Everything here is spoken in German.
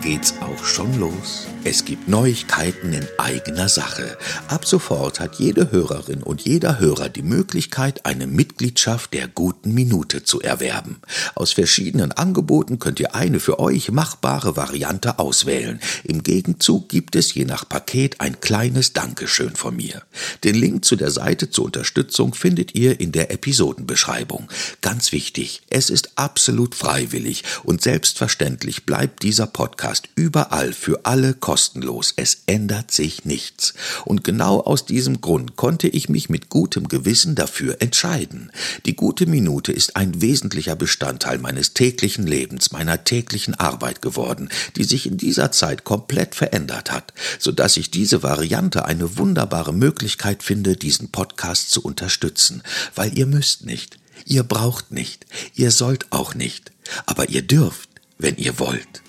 geht's auch schon los. Es gibt Neuigkeiten in eigener Sache. Ab sofort hat jede Hörerin und jeder Hörer die Möglichkeit, eine Mitgliedschaft der guten Minute zu erwerben. Aus verschiedenen Angeboten könnt ihr eine für euch machbare Variante auswählen. Im Gegenzug gibt es je nach Paket ein kleines Dankeschön von mir. Den Link zu der Seite zur Unterstützung findet ihr in der Episodenbeschreibung. Ganz wichtig, es ist absolut freiwillig und selbstverständlich bleibt dieser Podcast überall für alle kostenlos kostenlos, es ändert sich nichts. Und genau aus diesem Grund konnte ich mich mit gutem Gewissen dafür entscheiden. Die gute Minute ist ein wesentlicher Bestandteil meines täglichen Lebens, meiner täglichen Arbeit geworden, die sich in dieser Zeit komplett verändert hat, so dass ich diese Variante eine wunderbare Möglichkeit finde, diesen Podcast zu unterstützen, weil ihr müsst nicht, ihr braucht nicht, ihr sollt auch nicht, aber ihr dürft, wenn ihr wollt.